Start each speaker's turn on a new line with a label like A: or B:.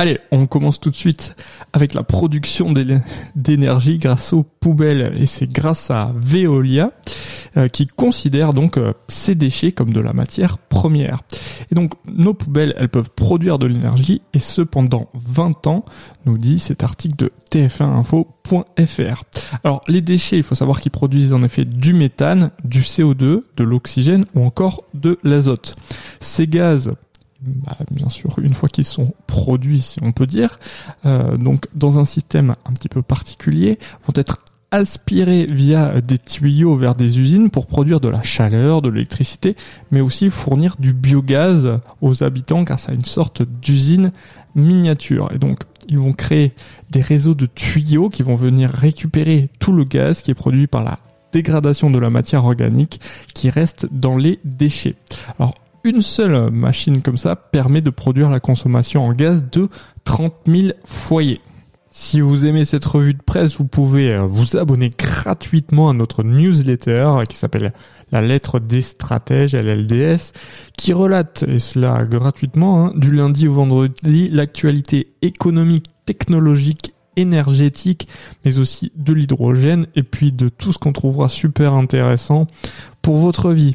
A: Allez, on commence tout de suite avec la production d'énergie grâce aux poubelles. Et c'est grâce à Veolia euh, qui considère donc euh, ces déchets comme de la matière première. Et donc nos poubelles, elles peuvent produire de l'énergie et ce pendant 20 ans, nous dit cet article de tf1info.fr. Alors les déchets, il faut savoir qu'ils produisent en effet du méthane, du CO2, de l'oxygène ou encore de l'azote. Ces gaz bah, bien sûr, une fois qu'ils sont produits, si on peut dire, euh, donc dans un système un petit peu particulier, vont être aspirés via des tuyaux vers des usines pour produire de la chaleur, de l'électricité, mais aussi fournir du biogaz aux habitants grâce à une sorte d'usine miniature. Et donc, ils vont créer des réseaux de tuyaux qui vont venir récupérer tout le gaz qui est produit par la dégradation de la matière organique qui reste dans les déchets. Alors, une seule machine comme ça permet de produire la consommation en gaz de 30 000 foyers. Si vous aimez cette revue de presse, vous pouvez euh, vous abonner gratuitement à notre newsletter qui s'appelle La lettre des stratèges, LLDS, qui relate, et cela gratuitement, hein, du lundi au vendredi, l'actualité économique, technologique, énergétique, mais aussi de l'hydrogène, et puis de tout ce qu'on trouvera super intéressant pour votre vie.